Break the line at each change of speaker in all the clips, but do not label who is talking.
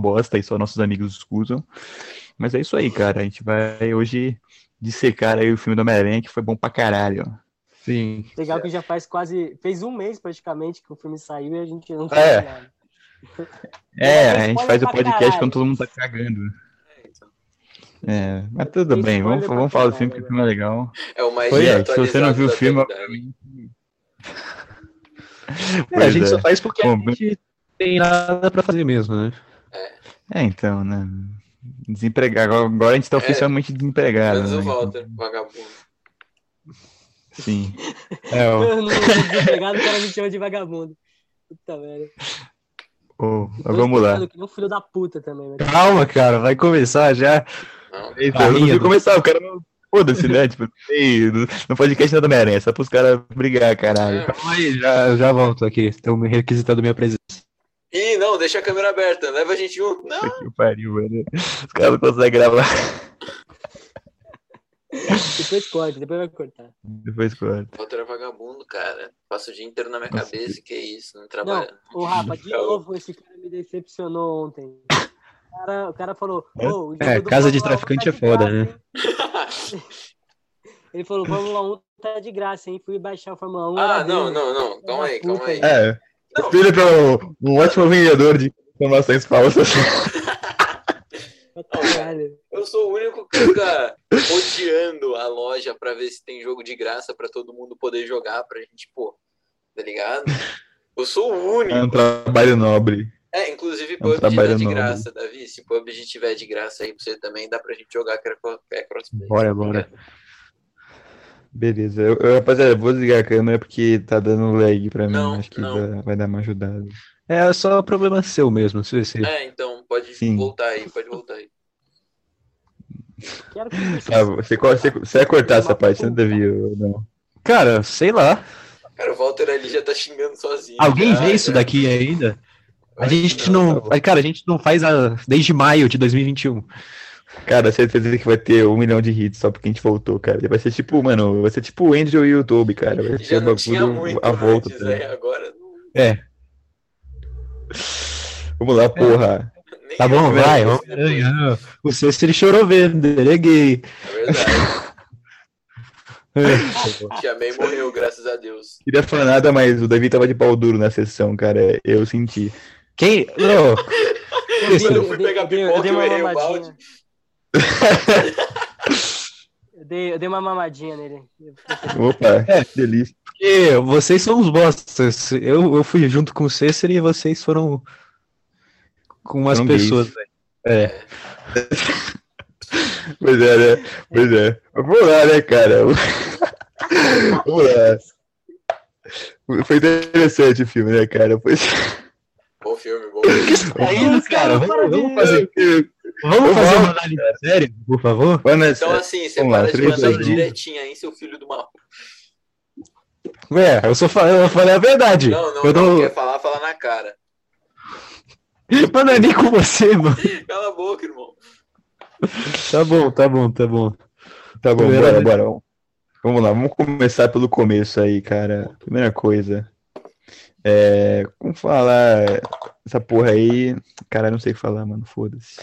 bosta e só nossos amigos escutam. Mas é isso aí, cara. A gente vai hoje dissecar aí o filme do Homem-Aranha, que foi bom pra caralho.
Sim.
Legal que já faz quase. Fez um mês praticamente que o filme saiu e a gente não
É.
fez nada.
É,
Mas
a gente faz o podcast
caralho.
quando todo mundo tá cagando.
É, então.
É, mas tudo
Tem
bem, vamos, vamos falar do filme, que o filme é legal.
É o mais
Foi, é, se você não viu o filme.
É, a gente
é.
só faz porque
Bom,
a gente tem nada pra fazer mesmo, né?
É, então, né? Desempregado. Agora, a gente tá
É.
oficialmente desempregado.
Menos
né?
o Walter, vagabundo.
Sim.
É.
Eu não sou desempregado, o cara me chama de vagabundo. Puta merda. Tô
vamos lá.
Que um filho da puta também. Mas...
Calma, cara, vai começar já.
Não,
Eita, eu não
rindo.
vi começar, o cara não. Foda-se, né? Tipo, no, podcast nada Homem-Aranha, é só pros caras brigar, caralho.
É.
Calma aí, já, já volto aqui. Estão me requisitando minha presença.
Não, deixa a câmera aberta, leva a gente junto. Não,
que pariu, velho. Os caras não conseguem gravar.
Depois corta, depois vai cortar.
Depois corta.
o Walter é vagabundo, cara. Passa o dia inteiro na minha
Nossa,
cabeça, que isso, não
Não,
trabalha.
o Rafa, de
Não.
novo, esse cara me decepcionou ontem. O cara, o cara falou, "Ô, o jogo
É,
do
casa de
Fórmula 1
traficante
tá
é foda, né?
graça, hein?" Ele falou, Fórmula 1 tá de graça, hein? Fui baixar o Fórmula 1.
Ah, não,
dele.
não, não. Calma aí, calma aí.
É,
Não.
O filho é um, um ótimo vendedor de informações falsas.
Eu sou o único que fica odiando a loja pra ver se tem jogo de graça pra todo mundo poder jogar, pra gente, pô, tá ligado? Eu sou o
É um
único.
trabalho nobre.
É, inclusive
um
PUBG tá
trabalho
de
nobre.
graça, Davi. Se PUBG tiver de graça aí pra você também, dá pra gente jogar que é crossplay.
Bora, bora.
Beleza. Eu, eu, rapaziada, vou desligar a câmera porque tá dando lag pra mim.
Não,
Acho que
não.
dá- vai dar uma ajudada.
É só problema seu mesmo, se você.
É, então, pode
Sim.
voltar aí, pode voltar aí.
Quero que você...
Tá, você, você, você vai cortar essa parte, né, Davi? ou Não.
Cara, sei lá.
Cara, o Walter ali já tá xingando sozinho.
Alguém
já,
vê isso
já.
daqui ainda? A gente não.
tá
Cara, a gente não faz a, desde maio de 2021.
Cara, certeza que vai ter um milhão de hits só porque a gente voltou, cara. Vai ser tipo, mano, vai ser tipo o Andrew e o YouTube, cara. Vai ser bagulho a volta.
antes,
tá
né? Agora não-
É,
Vamos lá, porra.
nem
tá bom, vai. Homem-Aranha. O sexto ele chorou vendo, ele é gay.
É verdade.
É.
Chamei e morreu, graças a Deus.
Queria falar nada, mas o Davi tava de pau duro na sessão, cara. Eu senti.
Quem? Não.
Eu fui
dei-
pegar
eu dei uma mamadinha. Eu dei, eu dei uma mamadinha nele.
Opa,
É.
que delícia.
Porque vocês são os bostas. Eu, eu fui junto com o Cícero e vocês foram com umas
gays.
pessoas. velho. É.
Pois é, né? Pois é. Vamos lá, né, cara? Vamos lá. Foi interessante o filme, né, cara? Foi...
Bom filme, bom filme.
É isso, cara. Vamos, vamos fazer, vamos fazer uma análise séria, por favor?
Vamos nessa.
Então, assim, você
Vamos lá,
para de mandar direitinho aí, seu filho do mal.
Ué, eu só falei, eu falei a verdade.
Não, não,
eu
não,
não...
quer falar, fala na cara.
Mas não é nem com você, mano.
Cala a boca, irmão.
Tá bom, tá bom, tá bom.
Tá bom,
Primeira
bora,
vez.
bora. vamos- Vamos lá, vamos começar pelo começo aí, cara. Primeira coisa. É. Como falar essa porra aí? Cara, não sei falar, mano. Foda-se.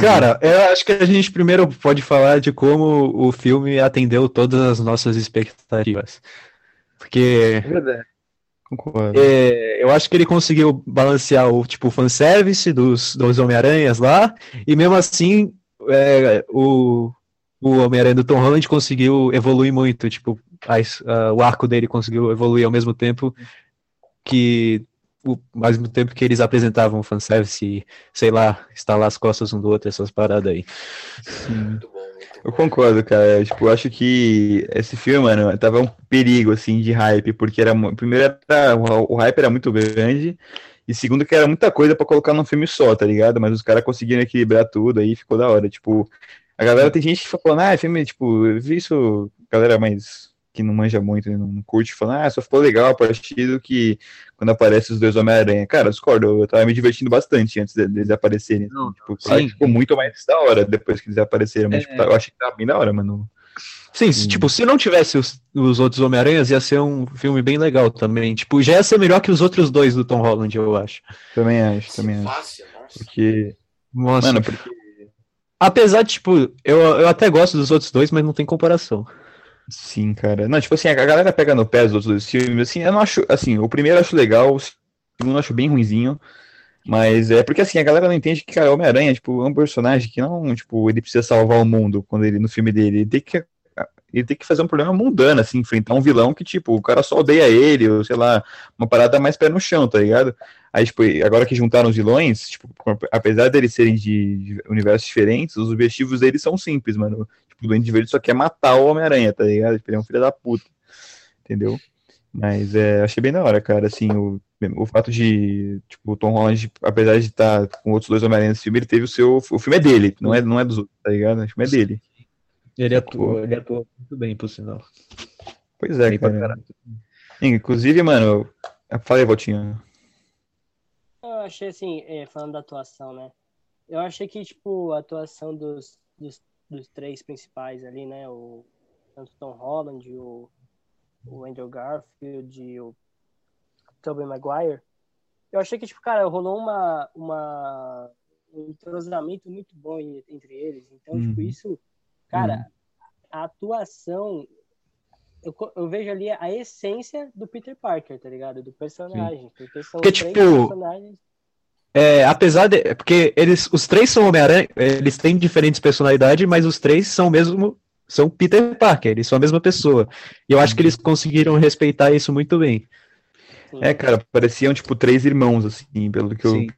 Cara, eu acho que a gente primeiro pode falar de como o filme atendeu todas as nossas expectativas. Porque
É verdade. Concordo.
é, eu acho que ele conseguiu balancear o tipo fanservice dos, dos Homem-Aranhas lá, e mesmo assim é, o, o Homem-Aranha do Tom Holland conseguiu evoluir muito, tipo, as- a- o arco dele conseguiu evoluir ao mesmo tempo que o, ao mesmo tempo que eles apresentavam fanservice e, sei lá, estalar as costas um do outro, essas paradas aí.
Sim.
Muito bom, muito
Eu concordo, cara. Tipo, eu acho que esse filme, mano, tava um perigo, assim, de hype, porque era. Primeiro, era, o, o hype era muito grande, e segundo, que era muita coisa pra colocar num filme só, tá ligado? Mas os caras conseguiram equilibrar tudo aí, ficou da hora. Tipo, a galera tem gente que falando, ah, é filme, tipo, eu vi isso, galera mais que não manja muito, e não curte, falando, ah, só ficou legal a partir do que quando aparece os dois Homem-Aranha. Cara, eu discordo, eu tava me divertindo bastante antes de- deles aparecerem.
Não,
tipo,
sim.
ficou muito mais da hora depois que eles apareceram, mas
É.
tipo, eu achei que tava bem da hora, mano.
Sim, se,
Hum.
tipo, se não tivesse os, os outros Homem-Aranhas, ia ser um filme bem legal também. Tipo, já ia ser melhor que os outros dois do Tom Holland, eu acho.
Também acho, também acho.
Fácil, nossa.
Porque
Nossa.
Mano, porque.
Apesar de, tipo, eu, eu até gosto dos outros dois, mas não tem comparação.
Sim, cara. Não, tipo assim, a galera pega no pé dos outros filmes, assim, eu não acho. Assim, o primeiro eu acho legal, o segundo eu acho bem ruinzinho. Mas é porque assim, a galera não entende que, cara, Homem-Aranha, tipo, é um personagem que não, tipo, ele precisa salvar o mundo quando ele, no filme dele. Ele tem que ele tem que fazer um problema mundano, assim, enfrentar um vilão que, tipo, o cara só odeia ele, ou sei lá, uma parada mais pé no chão, tá ligado? Aí, tipo, agora que juntaram os vilões, tipo, apesar deles serem de, universos diferentes, os objetivos deles são simples, mano. Tipo, o Duende Verde só quer matar o Homem-Aranha, tá ligado? Tipo, ele é um filho da puta, entendeu? Mas é, achei bem da hora, cara, assim, o, o fato de, tipo, o Tom Holland, apesar de estar com outros dois Homem-Aranha nesse filme, ele teve o seu, o filme é dele, não é, não é dos outros, tá ligado? O filme é dele.
Ele atuou, ele atuou muito bem, por sinal.
Pois é,
Bem
cara.
caralho.
Inclusive, mano, falei, Valtinho.
Eu achei assim, é, falando da atuação, né? Eu achei que, tipo, a atuação dos, dos, dos três principais ali, né? O tanto Tom Holland, o, o Andrew Garfield e o Tobey Maguire. Eu achei que, tipo, cara, rolou uma, uma, um entrosamento muito bom en- entre eles. Então, tipo,
Uhum.
isso, cara, a atuação. Eu, eu vejo ali a essência do Peter Parker, tá ligado? Do personagem. Porque são
Porque,
três
tipo,
personagens
É, apesar de. Porque eles, os três são Homem-Aranha, eles têm diferentes personalidades, mas os três são mesmo. São Peter Parker, eles são a mesma pessoa. E eu acho que eles conseguiram respeitar isso muito bem.
Sim.
É, cara, pareciam, tipo, três irmãos, assim, pelo que eu,
Sim.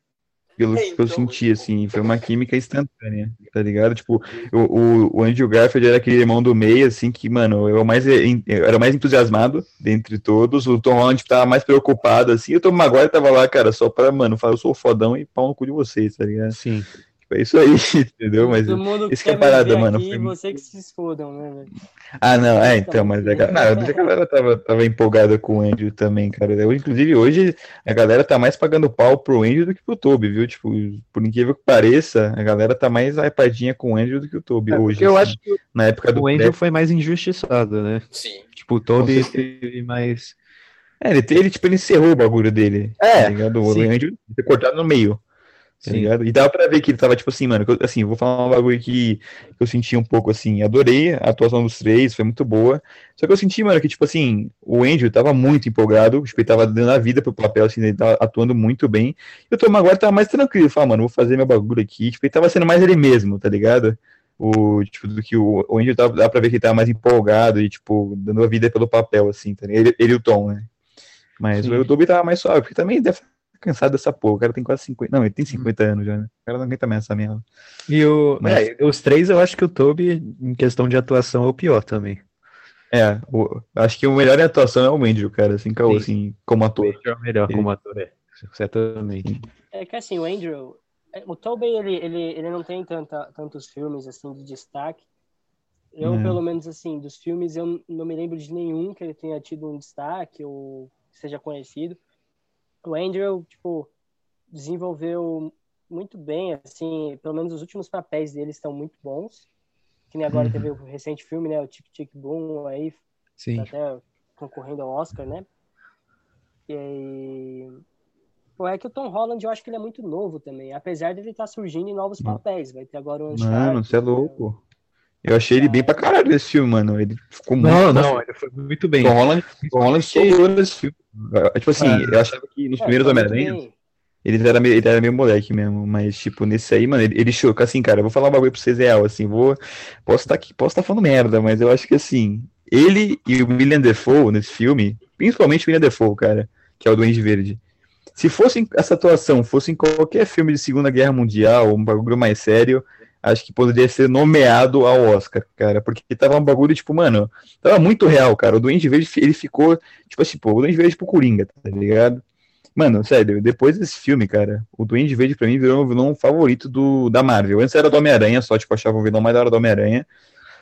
Pelo
É,
que eu
então,
senti, assim, foi uma química instantânea, tá ligado? Tipo, o, o, o Andrew Garfield era aquele irmão do meio, assim, que, mano, eu, mais, eu era mais entusiasmado dentre todos, o Tom Holland tava mais preocupado, assim, e o Tom Maguire tava lá, cara, só pra, mano, falar, eu sou fodão e pau no cu de vocês, tá ligado?
Sim.
Tipo, é isso aí, entendeu? Mas,
Todo mundo
isso que é parada, mano,
aqui,
foi-
você que se esfodam, né, velho?
ah, não, é, então, mas a, ga- não, a galera tava, tava empolgada com o Andrew também, cara. Eu, inclusive, hoje a galera tá mais pagando pau pro Andrew do que pro Toby, viu? Tipo, por incrível que pareça, a galera tá mais hypadinha com o Andrew do que o Toby
É,
hoje.
eu
assim.
acho que
Na época do
o Andrew foi mais injustiçado, né?
Sim.
Tipo, o Toby teve mais.
É, ele, ele, tipo, ele encerrou o bagulho dele.
É,
tá ligado? O. Andrew foi cortado no meio. Tá ligado? E dava pra ver que ele tava, tipo assim, mano, eu- assim, vou falar um bagulho que, eu senti um pouco assim, adorei a atuação dos três, foi muito boa. Só que eu senti, mano, que, tipo assim, o Andrew tava muito empolgado, tipo, ele tava dando a vida pro papel, assim, ele tava atuando muito bem. E o Tom Maguire tava mais tranquilo, falava, mano, vou fazer meu bagulho aqui. Tipo, ele tava sendo mais ele mesmo, tá ligado? O, tipo, do que o, o Andrew tava, dá pra ver que ele tava mais empolgado e, tipo, dando a vida pelo papel, assim, tá ligado? Ele, ele e o Tom, né? Mas
Sim.
o Toby tava mais suave, porque também deve cansado dessa porra. O cara tem quase 50. Não, ele tem 50 anos já, né? O cara não aguenta mais essa merda.
E o,
Mas-
é, os três, eu acho que o Toby, em questão de atuação, é o pior também.
É, o- acho que o melhor em atuação é o Andrew, cara, assim, caô,
Sim.
assim, como ator.
É o melhor
Ele-
como ator, é. Certamente.
É que assim, o Andrew, é, o Tobey, ele, ele, ele não tem tanta, tantos filmes assim de destaque. Eu,
É.
pelo menos assim, dos filmes, eu não me lembro de nenhum que ele tenha tido um destaque ou seja conhecido. O Andrew, tipo, desenvolveu muito bem, assim, pelo menos os últimos papéis dele estão muito bons. Que nem agora
Uhum.
teve o recente filme, né, o Tic Tic Boom, aí
Sim.
tá até concorrendo ao Oscar, né? E aí... Pô, é que o Tom Holland, eu acho que ele é muito novo também, apesar de ele estar surgindo em novos papéis. Vai ter agora o
Mano,
Uncharted,
você é louco. Eu achei ele bem pra caralho nesse filme, mano. Ele ficou muito.
Não, não, ele foi muito bem.
Tom Holland, Tom Holland soltou nesse filme. Tipo assim,
É.
eu achava que nos
É,
primeiros
tá muito
Homem-Aranha, ele era, meio, ele era meio moleque mesmo, mas, tipo, nesse aí, mano, ele, ele choca, assim, cara, eu vou falar um bagulho pra vocês real, assim, vou, posso estar aqui, posso estar falando merda, mas eu acho que, assim, ele e o William Defoe nesse filme, principalmente o William Defoe, cara, que é o Duende Verde, se fosse essa atuação, fosse em qualquer filme de Segunda Guerra Mundial, um bagulho mais sério, acho que poderia ser nomeado ao Oscar, cara, porque tava um bagulho, tipo, mano, tava muito real, cara, o Duende Verde, ele ficou, tipo assim, pô, o Duende Verde, tipo, Coringa, tá ligado? Mano, sério, depois desse filme, cara, o Duende Verde pra mim virou o vilão favorito do, da Marvel. Antes era do Homem-Aranha, só, tipo, achava o vilão mais da hora do Homem-Aranha.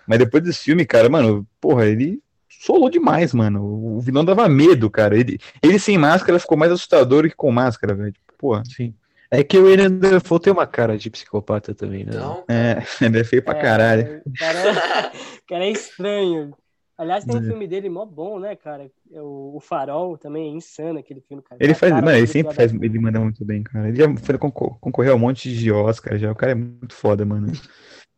Mas depois desse filme, cara, mano, porra, ele solou demais, mano. O vilão dava medo, cara. Ele, ele sem máscara ficou mais assustador que com máscara, velho. Tipo, Porra.
Sim. É que o William Dafoe tem uma cara de psicopata também, né?
Então,
É, ele é feio pra
É,
caralho.
O cara, o cara é estranho. Aliás, tem um
É.
filme dele mó bom, né, cara? É o, o Farol também é insano aquele filme, cara.
Ele
A
faz,
cara
mano, ele sempre faz, ele manda muito bem, cara. Ele já foi concor- concorreu a um monte de Oscar já. O cara é muito foda, mano.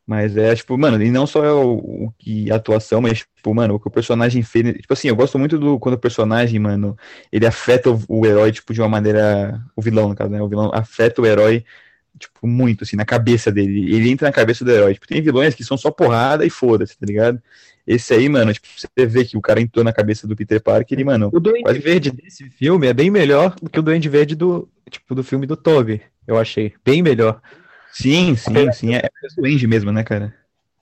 Mas é, tipo, mano, e não só é o, o que a atuação, mas, tipo, mano, o que o personagem fez. Tipo assim, eu gosto muito do quando o personagem, mano, ele afeta o, o herói, tipo, de uma maneira. O vilão, no caso, né? O vilão afeta o herói, tipo, muito, assim, na cabeça dele. Ele entra na cabeça do herói. Tipo, tem vilões que são só porrada e foda-se, tá ligado? Esse aí, mano, tipo, você vê que o cara entrou na cabeça do Peter Parker e, mano,
O Duende
Quase-
Verde desse filme é bem melhor do que o Duende Verde do, tipo, do filme do Toby, eu achei. Bem melhor.
Sim, sim, sim, é, é doente mesmo, né, cara?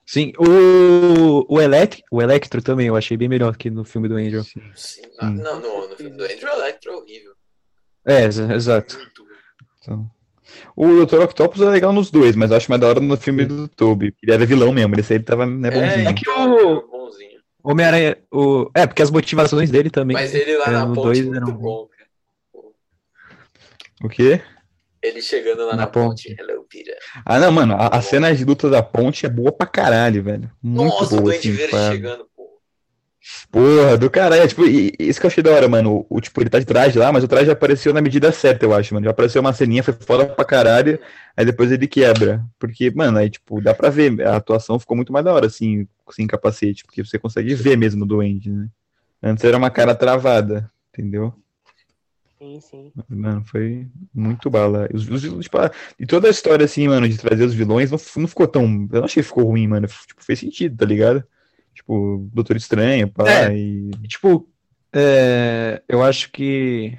Sim, o, o, Elec, o Electro também eu achei bem melhor que no filme do Angel.
Sim.
Sim.
Não, no, no filme do Andrew Electro é horrível.
É, ex- exato.
Ruim.
Então, o Dr. Octopus é legal nos dois, mas eu acho mais da hora no filme do Toby. Ele era vilão mesmo, esse aí ele tava né, bonzinho.
É,
que
então,
o-
é bonzinho.
Homem-Aranha. O... É, porque as motivações dele também.
Mas ele lá
é,
na ponte,
dois
muito
eram-
bom, cara.
O quê?
Ele chegando lá
Na
na,
ponte.
ponte. Hello, Peter.
Ah, não, mano, a, a cena de luta da ponte é boa pra caralho, velho. Muito
Nossa, o
boa,
Duende
assim,
Verde chegando, pô.
Porra, do caralho. Tipo, e- isso que eu achei da hora, mano. O, tipo, ele tá de traje lá, mas o traje apareceu na medida certa, eu acho, mano. Já apareceu uma ceninha, foi foda pra caralho, aí depois ele quebra. Porque, mano, aí, tipo, dá pra ver. A atuação ficou muito mais da hora, assim, sem capacete, porque você consegue ver mesmo o Duende, né? Antes era uma cara travada, entendeu?
Sim, sim.
Mano, foi muito bala. Os, os- tipo, e toda a história, assim, mano, de trazer os vilões não, não ficou tão. Eu não achei que ficou ruim, mano. Tipo, fez sentido, tá ligado? Tipo, Doutor Estranho, pá,
É.
E,
Tipo, é, eu acho que.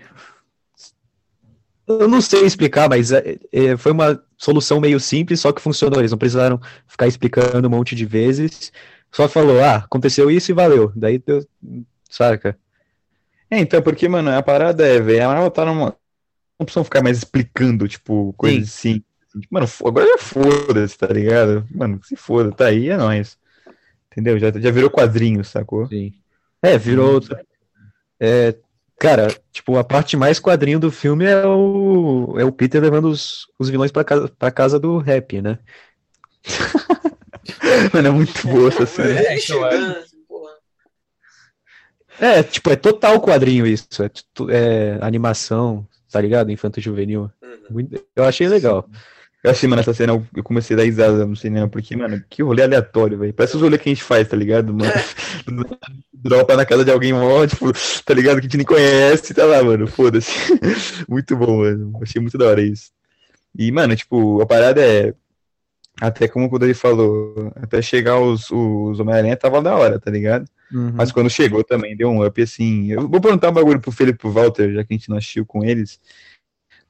Eu não sei explicar, mas é, é, foi uma solução meio simples, só que funcionou. Eles não precisaram ficar explicando um monte de vezes. Só falou, ah, aconteceu isso e valeu. Daí deu, saca?
É, então, porque, mano, a parada é, velho, a Marvel tá numa. Não precisam ficar mais explicando, tipo, coisas assim. Mano, agora já foda-se, tá ligado? Mano, se foda, tá aí, é nóis. Entendeu? Já, já virou quadrinho, sacou?
Sim. É, virou outra. É, cara, tipo, a parte mais quadrinho do filme é o, é o Peter levando os, os vilões pra casa, pra casa do rap, né?
Mano, é muito boa essa cena.
Ele
então,
chegando, assim, porra.
É, tipo, é total quadrinho isso. É, é animação, tá ligado? Infanto juvenil.
Uhum.
Muito- Eu achei legal.
Eu achei, mano, essa cena, eu- eu comecei a dar risada no cinema, porque, mano, que rolê aleatório, velho. Parece os rolês que a gente faz, tá ligado, mano? Dropa na casa de alguém mó, tipo, tá ligado, que a gente nem conhece, tá lá, mano, foda-se. Muito bom, mano. Achei muito da hora isso. E, mano, tipo, a parada é. Até como o Kudari falou, até chegar os, os Homem-Aranha tava da hora, tá ligado?
Uhum.
Mas quando chegou também deu um up assim. Eu vou perguntar um bagulho pro Felipe e pro Walter, já que a gente não assistiu com eles.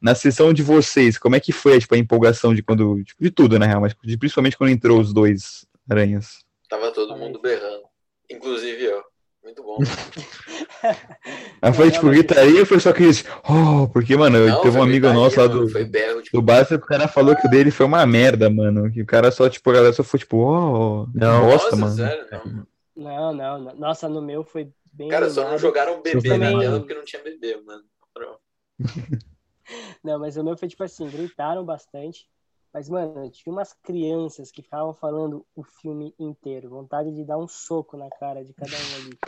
Na sessão de vocês, como é que foi tipo, a empolgação de quando. tipo, de tudo, na real, mas de- principalmente quando entrou os dois aranhas.
Tava todo mundo berrando. Inclusive eu. Muito bom.
Aí foi tipo gritaria foi só aqueles. Oh, porque, mano,
Não,
teve um amigo
gritaria,
nosso lá
mano,
do,
Foi berro, tipo,
do Barça que o cara falou que o dele foi uma merda, mano. Que o cara só, tipo, a galera só foi tipo, oh, que
Não.
bosta,
nossa,
mano.
sério, não.
Não, não, não. Nossa, no meu foi bem.
Cara, só não jogaram bebê
também-
na tela porque não tinha bebê, mano. Pronto.
Não, mas o meu foi tipo assim, gritaram bastante. Mas, mano, tinha umas crianças que ficavam falando o filme inteiro. Vontade de dar um soco na cara de cada um ali.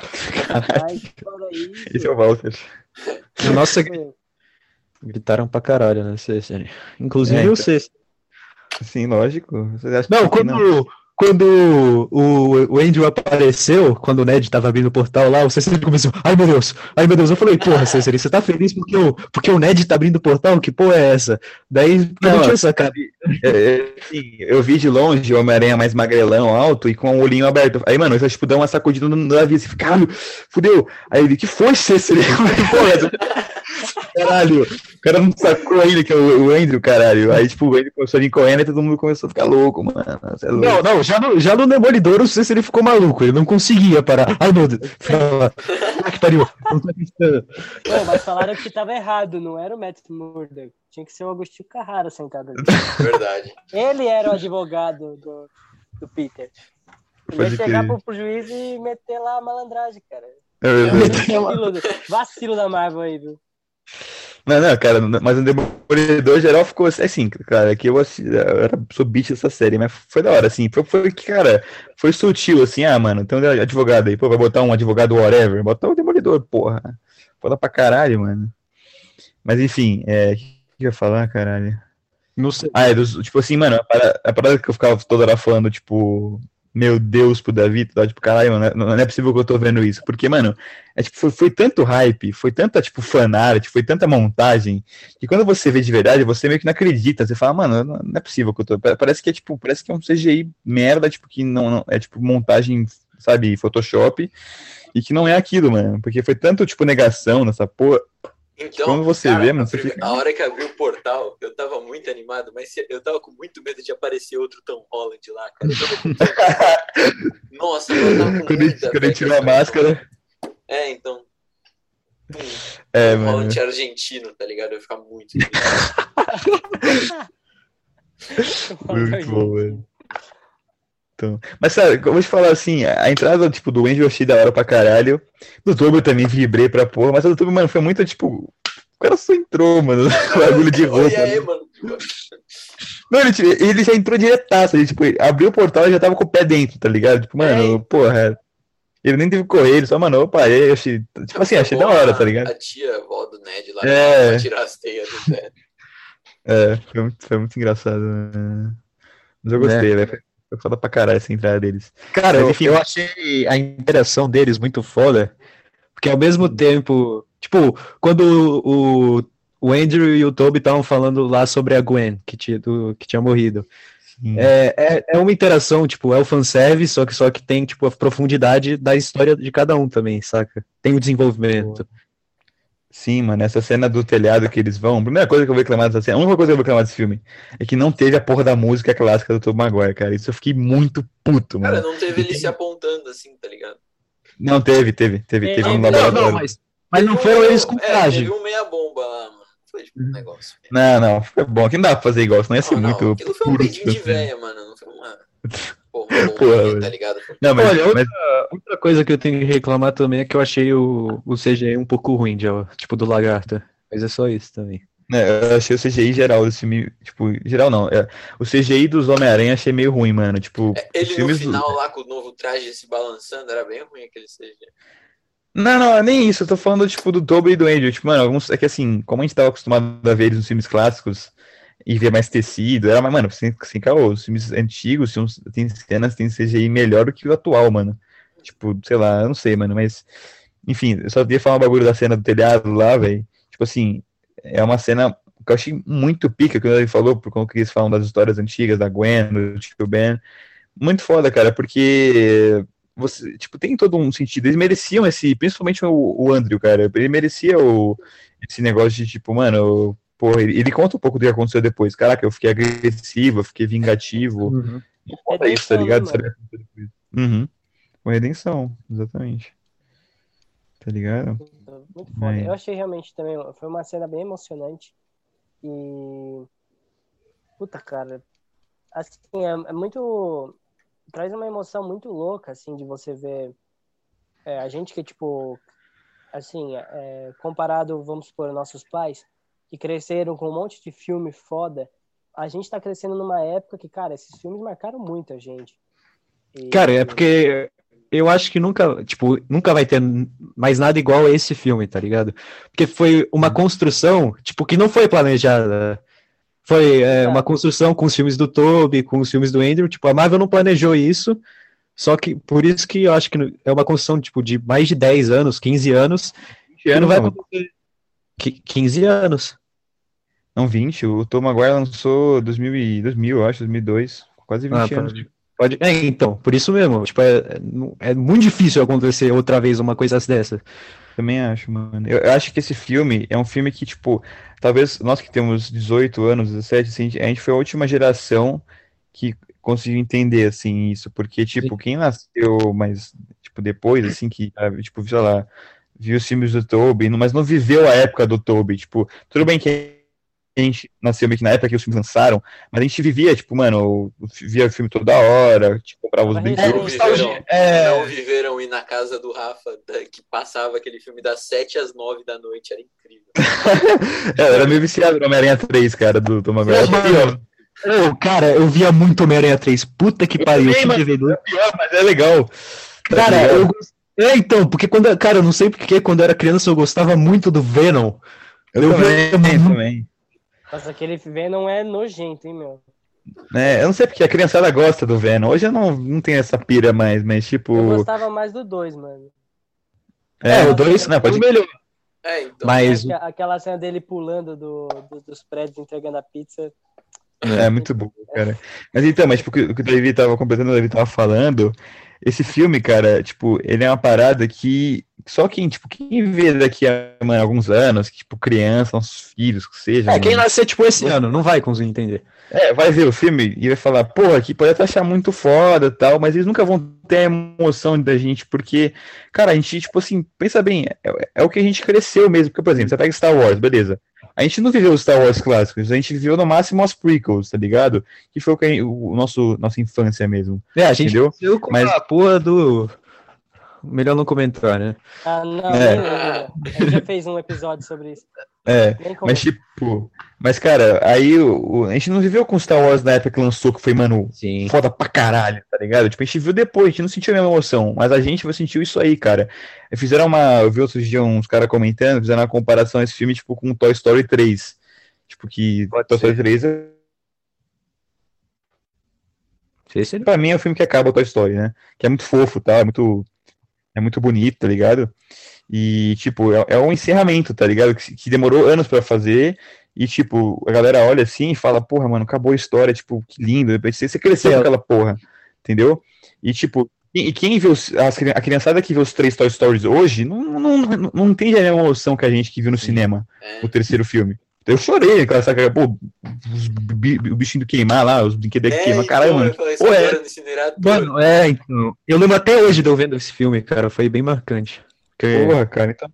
Mas, isso,
Esse é o Walter.
Nossa,
foi-
gritaram pra caralho nessa série. Inclusive
É,
o
então.
sexto.
Sim, lógico. Vocês acham
Não,
que
quando, o, o Andrew apareceu, quando o Ned tava abrindo o portal lá, o Cecily começou, ai meu Deus, ai meu Deus, eu falei, porra, Cecily, você tá feliz porque o, porque o Ned tá abrindo o portal? Que porra é essa? Daí eu não
Não,
tinha essa cara.
É, assim, eu vi de longe o Homem-Aranha mais magrelão, alto e com o olhinho aberto. Aí, mano, eu tipo, dá uma sacudida no navio, assim, caralho, fudeu. Aí ele, que foi, Cecily? Porra, caralho, o cara não sacou ainda que é o, o Andrew, caralho. Aí, tipo, ele começou a vir correndo e todo mundo começou a ficar louco, mano. É louco.
Não, não, já no, já no Demolidor o Cecily ficou maluco, ele não conseguia parar. Ai meu Deus, que pariu, não tô acreditando.
Não, mas falaram que tava errado, não era o Matt Murdock. Tinha que ser o Agostinho Carrara sentado ali.
Verdade.
Ele era o advogado do, do Peter. Ele ia chegar pro, pro juiz e meter lá a malandragem, cara.
É verdade.
Vacilo, vacilo da Marvel aí, viu?
Não, não, cara, mas o Demolidor geral ficou assim, cara, que eu, assisti, eu era, sou beat dessa série, mas foi da hora, assim, foi, foi que, cara, foi sutil, assim, ah, mano, tem um advogado aí, pô, vai botar um advogado whatever, botar o Demolidor, porra, foda pra caralho, mano. Mas, enfim, é, o que eu ia falar, caralho?
Não sei.
Ah, é dos, tipo assim, mano, a parada, a parada que eu ficava toda hora falando, tipo, meu Deus pro Davi, tá, tipo, caralho, não, é possível que eu tô vendo isso. Porque, mano, é, tipo, foi, foi tanto hype, foi tanta, tipo, fanart, foi tanta montagem, que quando você vê de verdade, você meio que não acredita. Você fala, mano, não, não é possível que eu tô. Parece que é, tipo, parece que é um CGI merda, tipo, que não, não é, tipo, montagem, sabe, Photoshop, e que não é aquilo, mano. Porque foi tanto, tipo, negação nessa porra.
Então,
Quando você
cara,
vê, mano,
a,
você fica-
a hora que abriu o portal, eu tava muito animado, mas eu tava com muito medo de aparecer outro Tom Holland lá, cara. Eu tava com Nossa, eu tava com
Quando ele,
muita
quando ele tirou a máscara.
É, então. Hum,
É,
Tom
mano.
Holland argentino, tá ligado? Eu ia ficar muito.
Muito bom, velho. Então, mas, sabe, eu vou te falar assim, a entrada, tipo, do Andy achei da hora pra caralho. Do eu também vibrei pra porra, mas a do mano, foi muito, tipo... O cara só entrou, mano, no bagulho de roupa.
E aí, mano?
Não, ele, tipo, ele já entrou diretaço, ele, tipo, ele abriu o portal e já tava com o pé dentro, tá ligado? Tipo, mano,
É.
porra... Ele nem teve que correr, ele só, mano, opa, aí eu achei... Tipo assim, achei da hora, tá ligado?
A tia, avó do Ned lá,
É.
pra tirar as teias do Zé.
É, foi muito, foi muito engraçado. né? Mas eu gostei, velho. Foi, foi foda pra caralho essa entrada deles.
Cara,
Mas, enfim.
eu achei a interação deles muito foda, porque ao mesmo tempo, tipo, quando o, o Andrew e o Toby estavam falando lá sobre a Gwen, que tinha, do- que tinha morrido, é, é, é uma interação, tipo, é o fanservice, só que, só que tem, tipo, a profundidade da história de cada um também, saca? Tem o desenvolvimento.
Sim, mano, essa cena do telhado que eles vão. Primeira coisa que eu vou reclamar dessa cena, a única coisa que eu vou reclamar desse filme é que não teve a porra da música clássica do Tom Maguire, cara. Isso eu fiquei muito puto, mano.
Cara, não teve ele se apontando assim, tá ligado?
Não, teve, teve, teve,
É,
teve
não,
um
não,
laboratório.
mas, mas não foram
um-
eles com
é,
traje.
Teve um meia bomba lá, mano. Foi tipo um negócio.
Não, não, foi bom. Aqui não dá pra fazer igual, senão ia ser
Não, não,
muito.
aquilo foi um peidinho de
assim.
véia, mano. Não foi uma.
Porra,
bombinha,
velho.
tá ligado?
Não, mas,
Olha,
mas-
Outra coisa que eu tenho que reclamar também é que eu achei o, o CGI um pouco ruim, de, tipo, do lagarto. Mas é só isso também.
né, eu achei o CGI geral desse filme. Tipo, geral não. é, o CGI dos Homem-Aranha achei meio ruim, mano. Tipo,
É, Ele no
filmes do-
final lá com o novo traje se balançando, era bem ruim aquele CG.
Não, não, é nem isso. Eu tô falando, tipo, do Toby e do Andrew. Tipo, mano, alguns. É que assim, como a gente tava acostumado a ver eles nos filmes clássicos e ver mais tecido, era mais, mano, sem, sem caô, os filmes antigos tinham, tem cenas, tem CGI melhor do que o atual, mano. Tipo, sei lá, eu não sei, mano, mas. Enfim, eu só queria falar um bagulho da cena do telhado lá, velho. Tipo assim, é uma cena que eu achei muito pica, quando ele falou, por como que eles falam das histórias antigas, da Gwen, do tio Ben. Muito foda, cara, porque você, tipo, tem todo um sentido. Eles mereciam esse, principalmente o, o Andrew, cara. Ele merecia o, esse negócio de, tipo, mano, porra, ele, ele conta um pouco do que aconteceu depois. Caraca, eu fiquei agressivo, eu fiquei vingativo. Não conta isso, tá
Redenção,
ligado?
né,
Sabe aconteceu depois. Uhum. Com redenção, exatamente. Tá ligado?
Muito foda.
É.
Eu achei realmente também, foi uma cena bem emocionante. E. Puta, cara. Assim, é, é muito. Traz uma emoção muito louca, assim, de você ver é, a gente que, tipo. Assim, é, comparado, vamos supor, nossos pais, que cresceram com um monte de filme foda. A gente tá crescendo numa época que, cara, esses filmes marcaram muito a gente. E-
Cara, é porque eu acho que nunca, tipo, nunca vai ter mais nada igual a esse filme, tá ligado? Porque foi uma construção, tipo, que não foi planejada. Foi é, uma construção com os filmes do Toby, com os filmes do Andrew, tipo, a Marvel não planejou isso, só que por isso que eu acho que é uma construção, tipo, de mais de 10 anos, 15 anos, que não vai acontecer. Qui- 15 anos.
Não, 20. O Tom Maguire lançou 2000, e- 2000 eu acho, 2002. Quase 20
Ah,
anos.
pode, pode- é, então, por isso mesmo, tipo, é, é muito difícil acontecer outra vez uma coisa dessa.
Também acho, mano. Eu, eu acho que esse filme é um filme que, tipo, talvez nós que temos 18 anos, 17, assim, a gente foi a última geração que conseguiu entender, assim, isso. Porque, tipo, quem nasceu mais, tipo, depois, assim, que, ah, tipo, sei lá, viu os filmes do Toby, mas não viveu a época do Toby. Tipo, tudo bem que a gente nasceu meio que na época que os filmes lançaram, mas a gente vivia, tipo, mano, via o filme toda hora, tipo, comprava os brinquedos.
Não viveram,
É.
não viveram ir na casa do Rafa, que passava aquele filme das 7 às 9 da noite, era incrível.
É, eu era meio viciado no Homem-Aranha 3, cara, do Tom Maguire.
É, cara, eu via muito Homem-Aranha 3. Puta que pariu,
também,
tinha
mano.
DVD.
É pior, mas é legal. Tá
Cara, eu gost- É, então, porque quando. Cara, eu não sei porque quando eu era criança eu gostava muito do Venom.
eu,
eu
também,
via muito-
também.
Nossa, aquele Venom é nojento, hein, meu?
É, eu não sei porque a criançada gosta do Venom. Hoje eu não, não tenho essa pira mais, mas tipo.
Eu gostava mais do 2, mano.
É, o 2
não, pode
melhor.
É, então.
Mas.
Aquela- cena dele pulando do, do- dos prédios entregando a pizza.
É muito bom, cara. Mas então, mas tipo, o que o que o David tava completando, o David tava falando, esse filme, cara, tipo, ele é uma parada que só quem, tipo, quem vê daqui a mano, alguns anos, que, tipo, criança, nossos filhos, que seja,
É, quem
mano,
nascer, tipo, esse ano, não vai conseguir entender.
é, vai ver o filme e vai falar, porra, aqui pode até achar muito foda e tal, mas eles nunca vão ter a emoção da gente, porque, cara, a gente, tipo assim, pensa bem, é, é o que a gente cresceu mesmo, porque, por exemplo, você pega Star Wars, beleza. A gente não viveu os Star Wars clássicos, a gente viveu no máximo as prequels, tá ligado? Que foi o, que o nosso nossa infância mesmo.
É, a gente
Entendeu?
com
Mas-
a porra do. Melhor não comentar, né?
Ah, não,
É.
A gente já fez um episódio sobre isso.
É, mas tipo, mas cara, aí o, o- a gente não viveu com Star Wars na época que lançou, que foi, mano,
Sim.
foda pra caralho, tá ligado? Tipo, a gente viu depois, a gente não sentiu a mesma emoção, mas a gente sentiu isso aí, cara. Fizeram uma, eu vi outros dias uns caras comentando, fizeram uma comparação esse filme, tipo, com Toy Story 3. Tipo, que
Pode
Toy
ser.
Story 3, é-
é-
pra mim, é o filme que acaba o Toy Story, né? Que é muito fofo, tá? É muito, é muito bonito, tá ligado? E, tipo, é, é um encerramento, tá ligado? Que, que demorou anos pra fazer. E, tipo, a galera olha assim e fala, porra, mano, acabou a história, tipo, que lindo. Você, você cresceu
É.
com aquela porra, entendeu? E, tipo, e, quem vê os, as, cri- a criançada que vê os três Toy Stories hoje não, não, não, não entende a mesma emoção que a gente que viu no cinema,
É.
o terceiro filme. Eu chorei, aquela saca, pô, os o bichinho do queimar lá, os brinquedos que queimam, caralho,
então,
mano.
eu falei isso
Pô, é-
agora no Incinerador.
Mano, é, então. Eu lembro até hoje de eu vendo esse filme, cara. Foi bem marcante. Porque-
Porra, cara, então.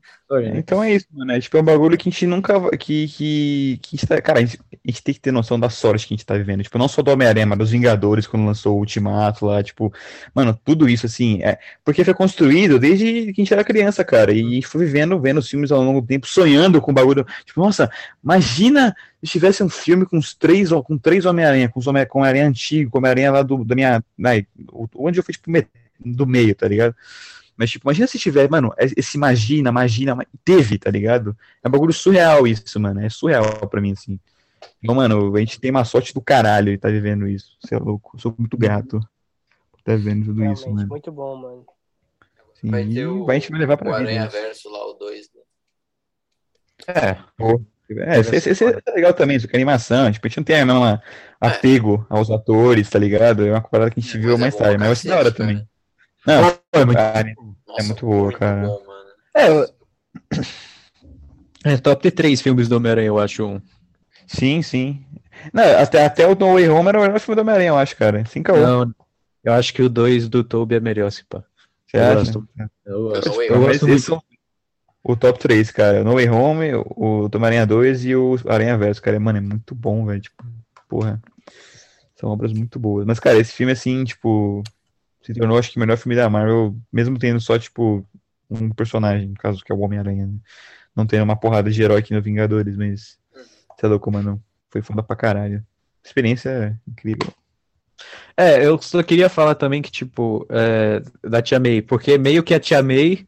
Então é isso, mano. É, tipo, é um bagulho que a gente nunca. vai- Que, que, que a gente tá, cara, a gente, a gente tem que ter noção da sorte que a gente tá vivendo. Tipo, não só do Homem-Aranha, mas dos Vingadores, quando lançou o Ultimato lá. Tipo, mano, tudo isso, assim. É, porque foi construído desde que a gente era criança, cara. E a gente foi vivendo, vendo os filmes ao longo do tempo, sonhando com o bagulho. Tipo, nossa, imagina se tivesse um filme com os três, ó, com três Homem-Aranha, com os Homem- com o Homem-Aranha antigo, com o Homem-Aranha lá do, da minha. né, onde eu fui, tipo, do meio, tá ligado? Mas, tipo, imagina se tiver, mano, esse imagina, imagina, ma- teve, tá ligado? É um bagulho surreal isso, mano. É surreal pra mim, assim. Então, mano, a gente tem uma sorte do caralho de tá vivendo isso. Você é louco. Eu sou muito grato por tá vivendo tudo isso,
Realmente,
mano.
muito bom, mano.
Sim,
Vai
e
ter o,
a gente vai levar
o
pra vida.
Aranha
isso.
Verso lá, o 2. Né?
É,
É, esse, esse- esse é legal também, isso que é animação. Tipo, a gente não tem a mesma apego aos atores, tá ligado? É uma parada que a gente
É,
viu
é
mais tarde, mas vai ser da hora também. Não,
é muito
cara,
Nossa,
muito boa, cara.
bom, mano.
É, eu- é top 3 filmes do Homem-Aranha, eu acho. Um.
sim, sim. Não, até, até o No Way Home era o melhor filme do Homem-Aranha, eu acho, cara. 5 a 1.
Não, eu acho que o 2 do Toby é melhor, se pá.
Você
eu
acha?
gosto. Eu,
Eu Way
eu gosto muito.
são o top 3, cara. No Way Home, o Homem-Aranha 2 e o Aranha Verso, cara. Mano, é muito bom, velho. Tipo, porra. São obras muito boas. Mas, cara, esse filme, assim, tipo, se tornou, acho que, o melhor filme da Marvel, mesmo tendo só, tipo, um personagem, no caso, que é o Homem-Aranha, né? Não tendo uma porrada de herói aqui no Vingadores, mas. Você é louco, mano. Foi foda pra caralho. Experiência incrível.
É, eu só queria falar também que, tipo, é, da Tia May, porque meio que a Tia May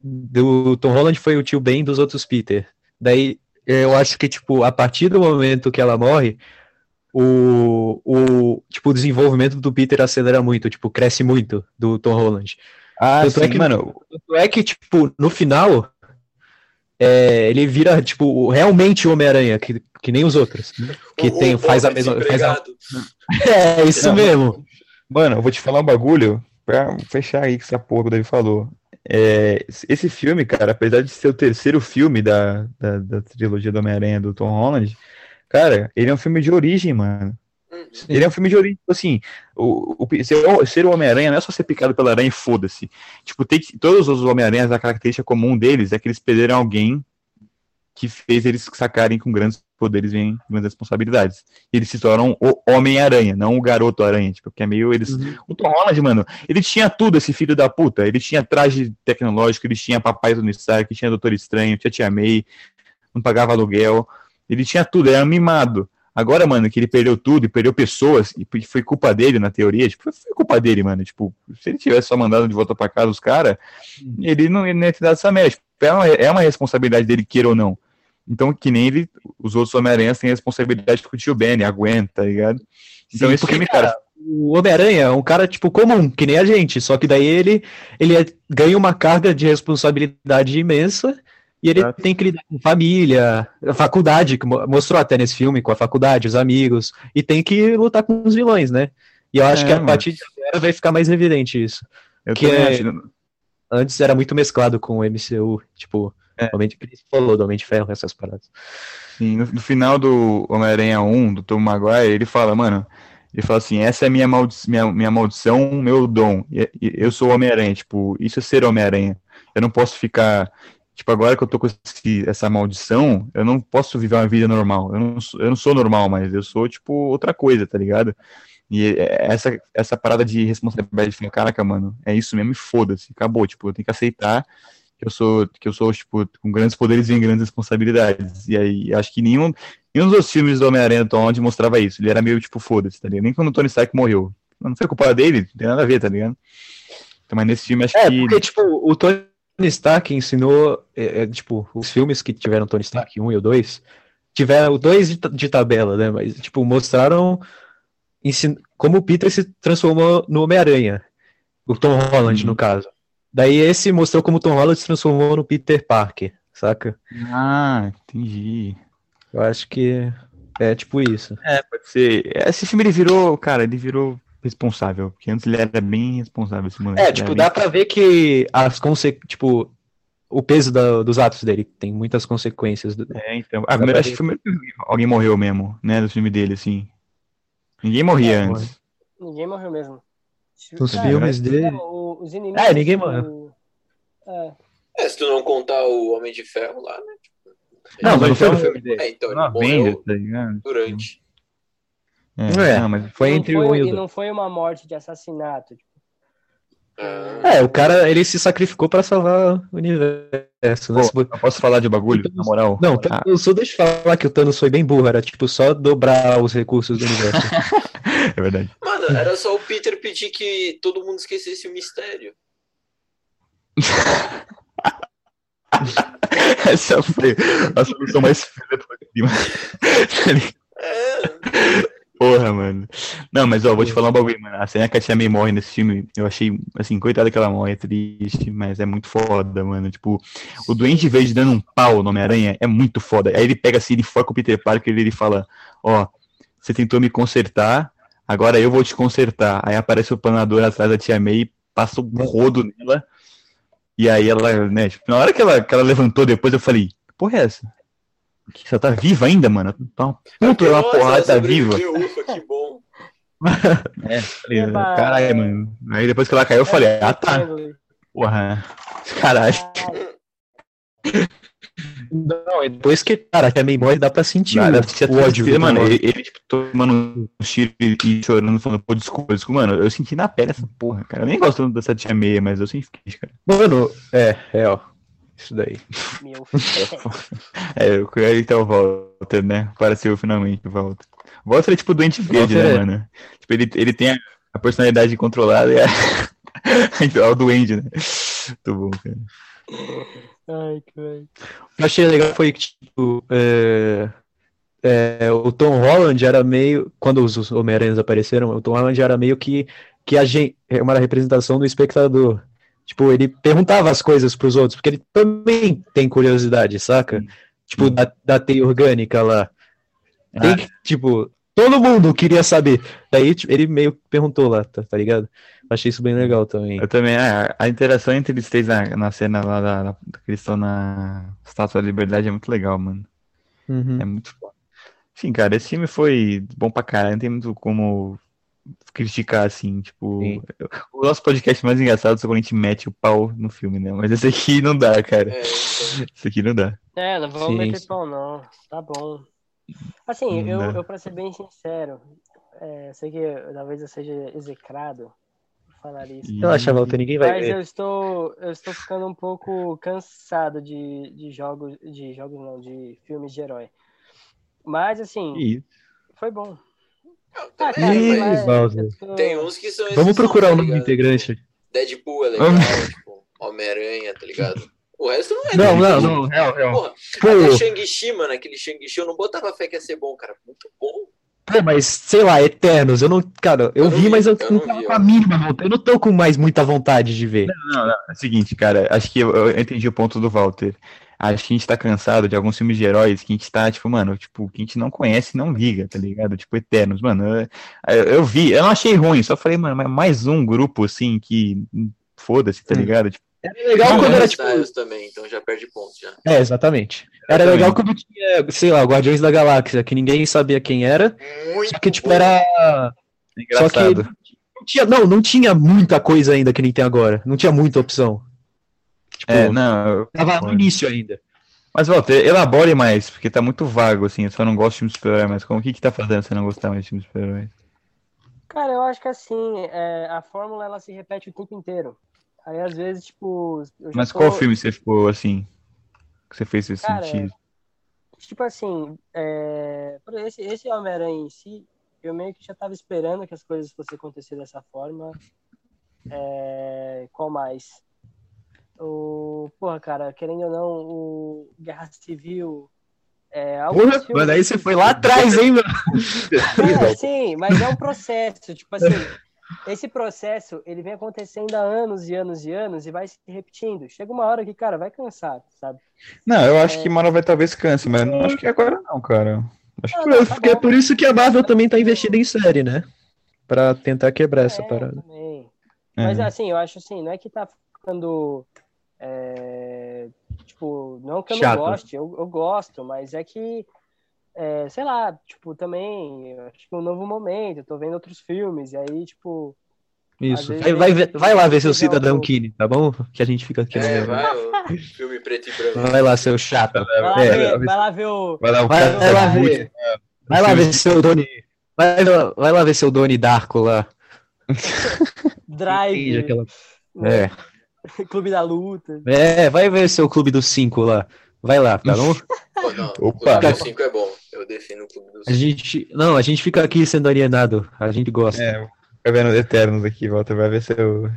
do Tom Holland foi o tio Ben dos outros Peter. Daí eu acho que, tipo, a partir do momento que ela morre, o, o, tipo, o desenvolvimento do Peter acelera muito, tipo, cresce muito do Tom Holland.
Ah,
Tanto
sim,
é que-
mano.
Tanto é que, tipo, no final, é, ele vira, tipo, realmente o Homem-Aranha, que, que nem os outros. né? Que
O-
tem,
o
faz a mesma. Faz a,
desempregado.
é, isso
Não.
mesmo.
Mano, eu vou te falar um bagulho pra fechar aí com essa porra que o David falou. É, esse filme, cara, apesar de ser o terceiro filme da, da, da trilogia do Homem-Aranha do Tom Holland, cara, ele é um filme de origem, mano.
Uhum.
Ele é um filme de origem, tipo assim, o, o- ser, o- ser o Homem-Aranha não é só ser picado pela aranha e foda-se. Tipo, tem que, todos os Homem-Aranhas, a característica comum deles é que eles perderam alguém que fez eles sacarem com grandes poderes vêm grandes responsabilidades. E eles se tornam o Homem-Aranha, não o Garoto Aranha, tipo, que é meio eles.
Uhum.
O Tom Holland, mano, ele tinha tudo, esse filho da puta. Ele tinha traje tecnológico, ele tinha Papai do Stark, tinha Doutor Estranho, tinha Tia May, não pagava aluguel. Ele tinha tudo, era mimado. Agora, mano, que ele perdeu tudo e perdeu pessoas, e foi culpa dele, na teoria, tipo, foi culpa dele, mano. Tipo, se ele tivesse só mandado de volta pra casa os caras, ele não, ele não ia ter dado essa merda. Tipo, é, uma, é uma responsabilidade dele, queira ou não. Então, que nem ele, os outros Homem-Aranhas têm a responsabilidade com o tio Ben, aguenta, tá ligado? Então,
Sim,
esse
porque,
filme, cara,
O Homem-Aranha é um cara, tipo, comum, que nem a gente, só que daí ele, ele é- ganha uma carga de responsabilidade imensa e ele
Exato.
tem que lidar com família, faculdade, que mo- mostrou até nesse filme, com a faculdade, os amigos, e tem que lutar com os vilões, né? E eu acho
É,
que a
mano.
partir de agora vai ficar mais evidente isso.
eu
que é-
acho.
Antes era muito mesclado com o MCU, tipo,
É.
Homem falou do Homem de Ferro, essas paradas.
Sim, no, no final do Homem-Aranha 1, do Tom Maguire, ele fala, mano, ele fala assim, essa é minha, maldi minha, minha maldição, meu dom. Eu sou Homem-Aranha, tipo, isso é ser Homem-Aranha. Eu não posso ficar, tipo, agora que eu tô com esse- essa maldição, eu não posso viver uma vida normal. Eu não, sou- eu não sou normal, mas eu sou, tipo, outra coisa, tá ligado? E é- essa, essa parada de responsabilidade, de falar, caraca, mano, é isso mesmo e foda-se, acabou, tipo, eu tenho que aceitar que eu sou, que eu sou, tipo, com grandes poderes vem grandes responsabilidades. E aí, acho que nenhum, nenhum dos filmes do Homem-Aranha do Tom Holland mostrava isso. Ele era meio, tipo, foda-se, tá ligado? Nem quando o Tony Stark morreu. Não foi culpa dele, não tem nada a ver, tá ligado? Então, mas nesse filme, acho
É,
que...
porque, tipo, o Tony Stark ensinou, é, é, tipo, os filmes que tiveram Tony Stark 1 e o 2, tiveram dois de, ta- de tabela, né? Mas, tipo, mostraram ensin- como o Peter se transformou no Homem-Aranha. O Tom Holland,
Uhum.
no caso. Daí esse mostrou como o Tom Holland se transformou no Peter Parker, saca?
Ah, entendi.
Eu acho que é tipo isso.
É, pode ser. Esse filme, ele virou, cara, ele virou responsável. Porque antes ele era bem responsável, esse moleque.
É, tipo, dá pra ver que as conse... tipo, o peso da- dos atos dele tem muitas consequências. do-
É, então. Ah, primeiro, acho que foi o primeiro que alguém morreu mesmo, né? Do filme dele, assim. Ninguém morria
É,
antes.
Ninguém morreu mesmo.
Os
Cara,
filmes
é,
dele.
o- os inimigos.
É, ninguém morreu.
É,
É, se tu não contar o Homem de Ferro lá, né?
Não,
mas
mas
não foi
então-
no filme dele.
É, então ele
Não,
morreu
Avengers, tá
durante.
É,
É.
não, mas
Foi
não
entre
foi,
um e o
e
dois.
não foi uma morte de assassinato. tipo,
Ah,
É, o cara, ele se sacrificou pra salvar o universo, né?
Pô, eu posso falar de bagulho, na moral?
Não,
Ah,
eu só deixa eu falar que o Thanos foi bem burro, era tipo só dobrar os recursos do universo.
é verdade.
Mano, era só o Peter pedir que todo mundo esquecesse o mistério.
Essa foi a solução mais filha do clima.
É,
Porra, mano. Não, mas ó, vou te falar um bagulho, mano. A cena que a Tia May morre nesse filme, eu achei, assim, coitada que ela morre, é triste, mas é muito foda, mano. Tipo, o Duende Verde dando um pau no Homem-Aranha é muito foda. Aí ele pega assim, ele foca o Peter Parker e ele fala: Ó, você tentou me consertar, agora eu vou te consertar. Aí aparece o planador atrás da Tia May, passa o rodo nela. E aí ela, né, tipo, na hora que ela, que ela levantou depois, eu falei: Que porra é essa? Que Você tá viva ainda, mano? Tá uma puta, uma
Nossa,
porrada, tá viva.
Ufa, que bom.
É, falei,
Eba.
caralho, mano. Aí depois que ela caiu, eu falei, ah tá, porra. Caralho.
Não, e depois que, cara, que a May morre, dá pra sentir
Nada,
o, o ódio.
mano, ele, ele, tipo, tomando um tiro e e chorando, falando, pô, desculpa, desculpa, mano, eu senti na pele essa porra, cara. Eu nem gosto tanto dessa tia meia, mas eu senti, cara.
Mano, é, é, ó. Isso daí.
Meu
É, eu- aí tá o Walter, né? Apareceu finalmente o Walter. O Walter é tipo doente verde,
Walter
né,
é.
mano? Tipo, ele, ele tem a, a personalidade controlada e a... é o doente, né? Muito bom, cara.
Ai, que velho.
O que eu achei legal foi que, tipo, é, é, o Tom Holland era meio. Quando os Homem-Aranhas apareceram, o Tom Holland era meio que, que a gente, é uma representação do espectador. Tipo, ele perguntava as coisas pros outros, porque ele também tem curiosidade, saca?
Sim.
Tipo, da, da teia orgânica lá. Tem
Ah.
que, tipo, todo mundo queria saber. Daí, tipo, ele meio que perguntou lá, tá, tá ligado? Achei isso bem legal também.
Eu também, a, a interação entre eles três na, na cena lá da, estão na Estátua da Liberdade é muito legal, mano.
Uhum.
É muito foda. Enfim, cara, esse filme foi bom pra caralho, não tem muito como criticar, assim, tipo...
Sim.
O nosso podcast mais engraçado é quando a gente mete o pau no filme, né? Mas esse aqui não dá, cara.
É, então.
Esse aqui não dá.
É, não vamos
Sim,
meter
sim.
pau, não. Tá bom. Assim,
Não
eu,
dá.
eu pra ser bem sincero, é, sei que eu- talvez eu seja execrado por falar isso.
Relaxa, Walter, ninguém vai
Mas eu estou, eu estou ficando um pouco cansado de, de jogos, de jogos não, de filmes de herói. Mas assim,
Ih,
foi bom.
Não,
Ah,
também,
cara,
Ih,
mas
é-
Tem uns que são
Vamos procurar
tá
o nome do integrante.
Deadpool é legal, tipo, Homem-Aranha, tá ligado? O resto não é.
Não, não, não, real, real.
Porra,
Pô,
até Shang-Chi, mano, aquele Shang-Chi, eu não botava fé que ia ser bom, cara. Muito bom.
pô, mas sei lá, Eternos, eu não. Cara, eu,
Eu não
vi,
vi,
mas eu,
eu
não
não
tava
vi,
com a mínima vontade. Eu não tô com mais muita vontade de ver.
Não, não, é o seguinte, cara, acho que eu, eu entendi o ponto do Walter. Acho que a gente tá cansado de alguns filmes de heróis que a gente tá, tipo, mano, tipo, que a gente não conhece e não liga, tá ligado? Tipo, Eternos, mano. Eu, eu, vi, eu não achei ruim, só falei, mano, mas mais um grupo, assim, que foda-se, tá
Hum.
ligado? Tipo,
Era legal
Não,
quando
é
era tipo.
Também, então já perde ponto já.
É, exatamente. Era
Exatamente.
legal quando tinha, sei lá, Guardiões da Galáxia, que ninguém sabia quem era.
Muito
Só que, tipo,
bom.
era. Só que
engraçado.
não tinha, não, não tinha muita coisa ainda que nem tem agora. Não tinha muita opção. Tipo,
É, não, eu-
tava no início ainda.
mas Walter, elabore mais, porque tá muito vago, assim, eu só não gosto de filmes de super-herói, mas como o que que tá fazendo você não gostar mais de filmes de super-herói?
Cara, eu acho que assim, é, a fórmula ela se repete o tempo inteiro. Aí às vezes, tipo. eu já
Mas
tô-
qual filme você ficou, assim, que você fez esse
Cara,
sentido?
Tipo assim, é, esse, esse Homem-Aranha em si, eu meio que já tava esperando que as coisas fossem acontecer dessa forma. É, qual mais? O, porra, cara, querendo ou não, o Guerra Civil. É,
Porra,
filmes
mas aí você foi lá atrás, hein, mano?
É, sim, mas é um processo. Tipo assim, esse processo ele vem acontecendo há anos e anos e anos e vai se repetindo. Chega uma hora que, cara, vai cansar, sabe?
Não, eu acho
É.
que Marvel talvez canse, mas não acho que agora não, cara. Acho que
Não, não, tá
é por isso que a Marvel também tá investindo em série, né? Pra tentar quebrar essa
É,
parada.
também. Mas
É.
assim, eu acho assim, não é que tá ficando. É, tipo, não que eu
Chato.
não goste, eu, eu gosto, mas é que, é, sei lá, tipo, também, acho que é um novo momento, eu tô vendo outros filmes, e aí, tipo,
Isso. Vai, vai, ver- vai lá ver seu
um
Cidadão. Kine, tá bom? Que a gente fica aqui.
É,
no-
vai, o filme preto e branco.
Vai lá, seu chato.
vai lá,
É,
ver, vai lá ver o.
Vai lá, o
Vai, lá ver. Vai lá ver seu Doni. Vai, lá- vai lá ver seu Doni Darko lá.
Drive,
aquela-
né,
É,
Clube da Luta.
é, vai ver seu clube dos cinco lá. Vai lá, tá bom?
Pô, não,
Opa.
o Clube dos 5 é bom. Eu defino o Clube dos
A gente. Não, a gente fica aqui sendo alienado. A gente gosta.
É, vai vendo Eternos aqui, volta, vai ver seu,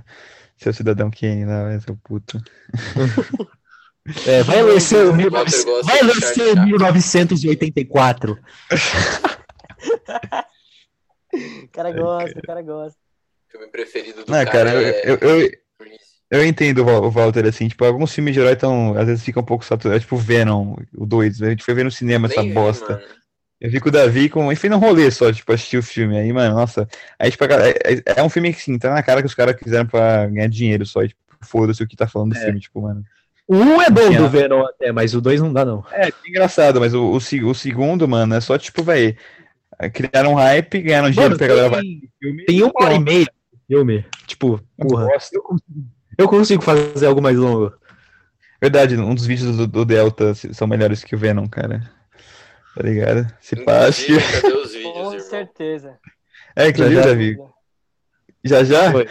seu Cidadão Kane lá, vai, seu puto.
É, vai ler seu,
O
19...
Walter gosta
vai ler seu
Chaplin.
1984.
O cara gosta, o cara gosta.
filme preferido do
Não, cara, eu,
é
eu, eu. Eu entendo o Walter, assim, tipo, alguns filmes de herói tão, às vezes fica um pouco saturados, tipo Venom, o 2, a gente foi ver no cinema essa bosta.
mano.
Eu vi com o Davi, com, enfim, num rolê só, tipo, assistir o filme. Aí, mano, nossa. Aí, tipo, cara- é, é um filme que, assim, tá na cara que os caras quiseram pra ganhar dinheiro só. E, tipo, foda-se o que tá falando do
É.
filme, tipo, mano.
O 1 é bom
Tinha-
do Venom até, mas o 2 não dá, não.
É, engraçado, mas o, o, o segundo, mano, é só, tipo, véi. Criaram um hype, ganharam dinheiro
Mano,
pra galera vai
tem, uma hora e meia filme. Tipo, porra.
Bosta.
Eu consigo fazer algo mais longo.
Verdade, um dos vídeos do, do Delta são melhores que o Venom, cara. Tá ligado? Se passa.
Cadê os vídeos,
Com
irmão?
certeza.
É, inclusive,
Já, já.
Davi. Já já?
Foi.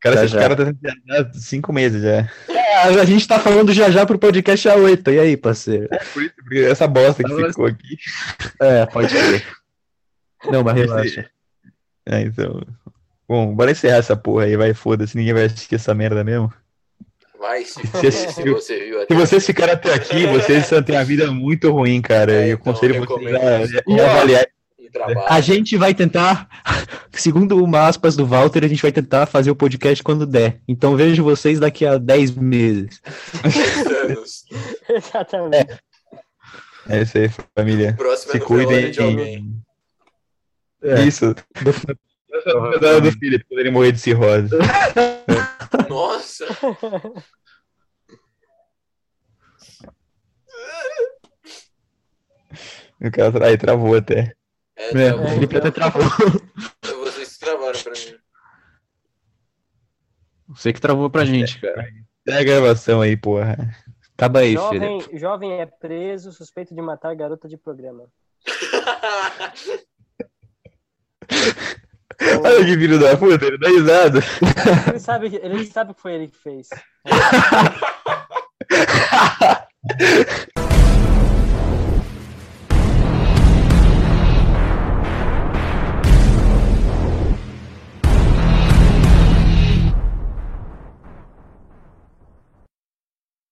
Cara,
Já,
esse
já.
cara tá há cinco meses já.
É, a gente tá falando já já pro podcast a 8. E aí, parceiro?
Por isso, porque essa bosta que ficou aqui.
É, pode ser. Não, mas relaxa.
É, então. Bom, bora encerrar essa porra aí, vai, foda-se, ninguém vai assistir essa merda mesmo.
Vai, se,
Se-
se você viu
Se
até
vocês ficaram até aqui, vocês têm uma vida muito ruim, cara.
É,
e eu
então,
aconselho vocês
recomendo.
a, a avaliar.
A gente vai tentar, segundo uma aspas do Walter, a gente vai tentar fazer o podcast quando der. Então vejo vocês daqui a 10 meses.
anos.
Exatamente.
É isso aí, família.
O próximo
Se
é no velório
cuidem.
de alguém.
É.
Isso.
Do-
do Felipe, quando ele morrer de cirrose.
Nossa!
O cara aí travou até.
É,
É, o. Felipe até travou.
Vocês travaram pra mim.
Você que travou pra gente, cara.
É a gravação aí, porra.
Acaba aí, filho.
Jovem, jovem é preso, suspeito de matar garota de programa.
Então, Olha que filho da é. puta, ele dá risada.
Ele sabe, ele sabe que foi ele que fez.